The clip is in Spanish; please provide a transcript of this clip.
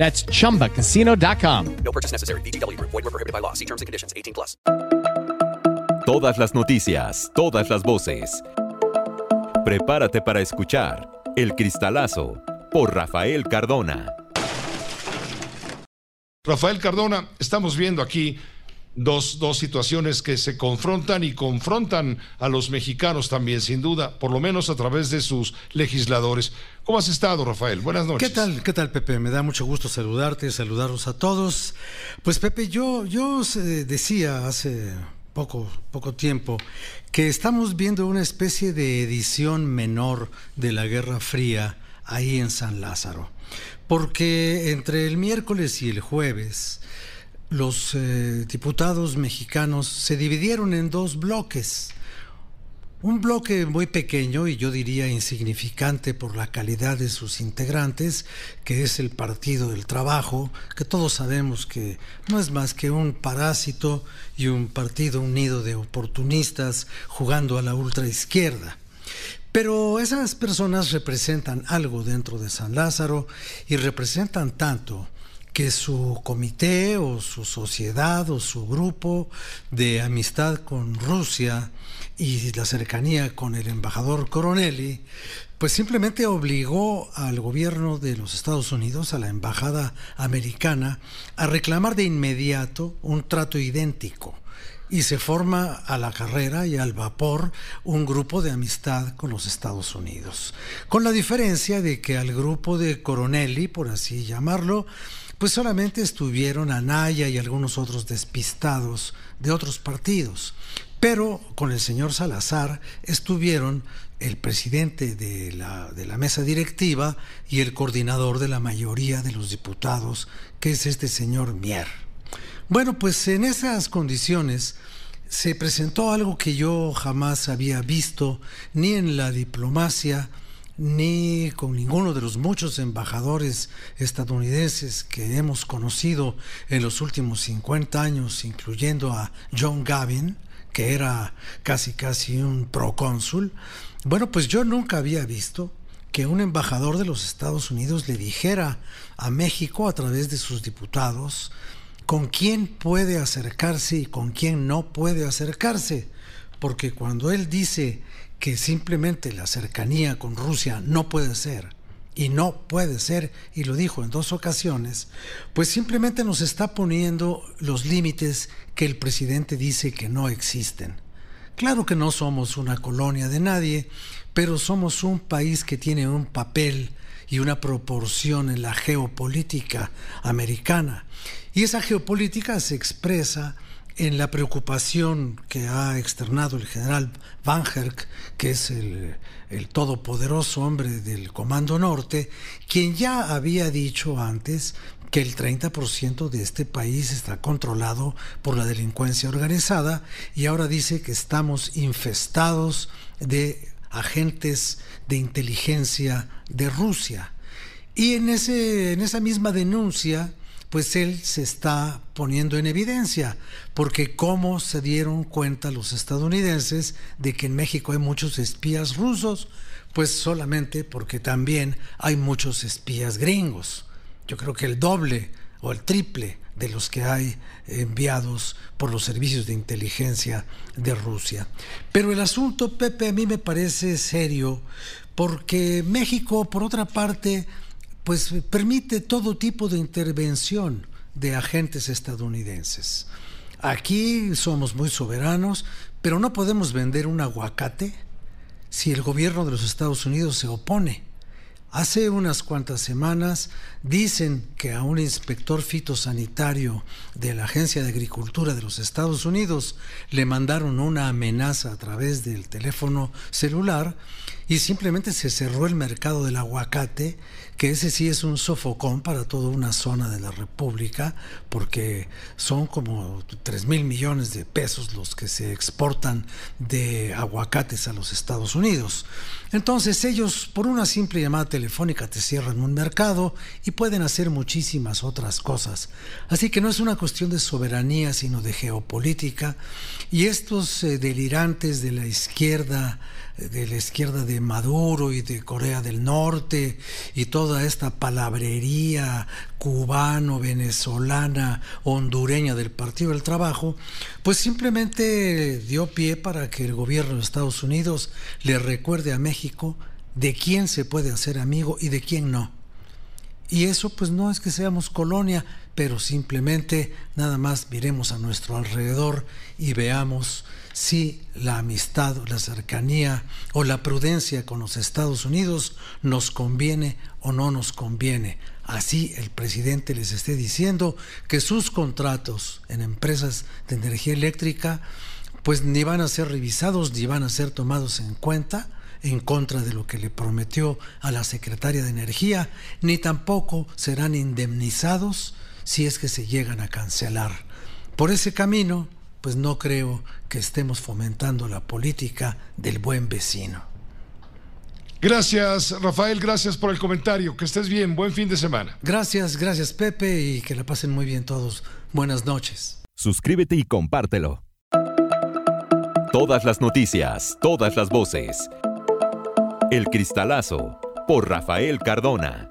That's chumbacasino.com. No purchase necessary. VGW Group. Void were prohibited by law. See terms and conditions. 18 plus. Todas las noticias, todas las voces. Prepárate para escuchar El Cristalazo por Rafael Cardona. Rafael Cardona, estamos viendo aquí dos, dos situaciones que se confrontan y confrontan a los mexicanos también, sin duda, por lo menos a través de sus legisladores. ¿Cómo has estado, Rafael? Buenas noches. ¿Qué tal? ¿Qué tal, Pepe? Me da mucho gusto saludarte, saludarlos a todos. Pues, Pepe, yo, yo eh, decía hace poco, poco tiempo que estamos viendo una especie de edición menor de la Guerra Fría ahí en San Lázaro. Porque entre el miércoles y el jueves, los eh, diputados mexicanos se dividieron en dos bloques. Un bloque muy pequeño y yo diría insignificante por la calidad de sus integrantes, que es el Partido del Trabajo, que todos sabemos que no es más que un parásito y un partido unido de oportunistas jugando a la ultraizquierda. Pero esas personas representan algo dentro de San Lázaro y representan tanto que su comité o su sociedad o su grupo de amistad con Rusia y la cercanía con el embajador Coronelli, pues simplemente obligó al gobierno de los Estados Unidos, a la embajada americana, a reclamar de inmediato un trato idéntico y se forma a la carrera y al vapor un grupo de amistad con los Estados Unidos. Con la diferencia de que al grupo de Coronelli, por así llamarlo, pues solamente estuvieron Anaya y algunos otros despistados de otros partidos. Pero con el señor Salazar estuvieron el presidente de la, mesa directiva y el coordinador de la mayoría de los diputados, que es este señor Mier. Bueno, pues en esas condiciones se presentó algo que yo jamás había visto ni en la diplomacia, ni con ninguno de los muchos embajadores estadounidenses que hemos conocido en los últimos 50 años, incluyendo a John Gavin, que era casi casi un procónsul. Bueno, pues yo nunca había visto que un embajador de los Estados Unidos le dijera a México a través de sus diputados con quién puede acercarse y con quién no puede acercarse. Porque cuando él dice que simplemente la cercanía con Rusia no puede ser, y no puede ser, y lo dijo en dos ocasiones, pues simplemente nos está poniendo los límites que el presidente dice que no existen. Claro que no somos una colonia de nadie, pero somos un país que tiene un papel y una proporción en la geopolítica americana. Y esa geopolítica se expresa en la preocupación que ha externado el general Van Herk, que es el, todopoderoso hombre del Comando Norte, quien ya había dicho antes que el 30% de este país está controlado por la delincuencia organizada y ahora dice que estamos infestados de agentes de inteligencia de Rusia. Y en, ese, en esa misma denuncia, pues él se está poniendo en evidencia, porque cómo se dieron cuenta los estadounidenses de que en México hay muchos espías rusos, pues solamente porque también hay muchos espías gringos. Yo creo que el doble o el triple de los que hay enviados por los servicios de inteligencia de Rusia. Pero el asunto, Pepe, a mí me parece serio, porque México, por otra parte, pues permite todo tipo de intervención de agentes estadounidenses. aquí somos muy soberanos, pero no podemos vender un aguacate si el gobierno de los Estados Unidos se opone. Hace unas cuantas semanas dicen que a un inspector fitosanitario de la Agencia de Agricultura de los Estados Unidos le mandaron una amenaza a través del teléfono celular y simplemente se cerró el mercado del aguacate, que ese sí es un sofocón para toda una zona de la República, porque son como 3 mil millones de pesos los que se exportan de aguacates a los Estados Unidos. Entonces ellos, por una simple llamada telefónica, te cierran un mercado y pueden hacer muchísimas otras cosas. Así que no es una cuestión de soberanía, sino de geopolítica. Y estos eh, delirantes de la izquierda, de la izquierda de Maduro y de Corea del Norte y toda esta palabrería cubano, venezolana, hondureña del Partido del Trabajo, pues simplemente dio pie para que el gobierno de Estados Unidos le recuerde a México de quién se puede hacer amigo y de quién no. Y eso pues no es que seamos colonia, pero simplemente nada más miremos a nuestro alrededor y veamos si la amistad, la cercanía o la prudencia con los Estados Unidos nos conviene o no nos conviene. Así el presidente les esté diciendo que sus contratos en empresas de energía eléctrica pues ni van a ser revisados ni van a ser tomados en cuenta en contra de lo que le prometió a la secretaria de Energía, ni tampoco serán indemnizados si es que se llegan a cancelar. Por ese camino, pues no creo que estemos fomentando la política del buen vecino. Gracias, Rafael, gracias por el comentario. Que estés bien, buen fin de semana. Gracias, gracias Pepe y que la pasen muy bien todos. Buenas noches. Suscríbete y compártelo. Todas las noticias, todas las voces. El Cristalazo por Rafael Cardona.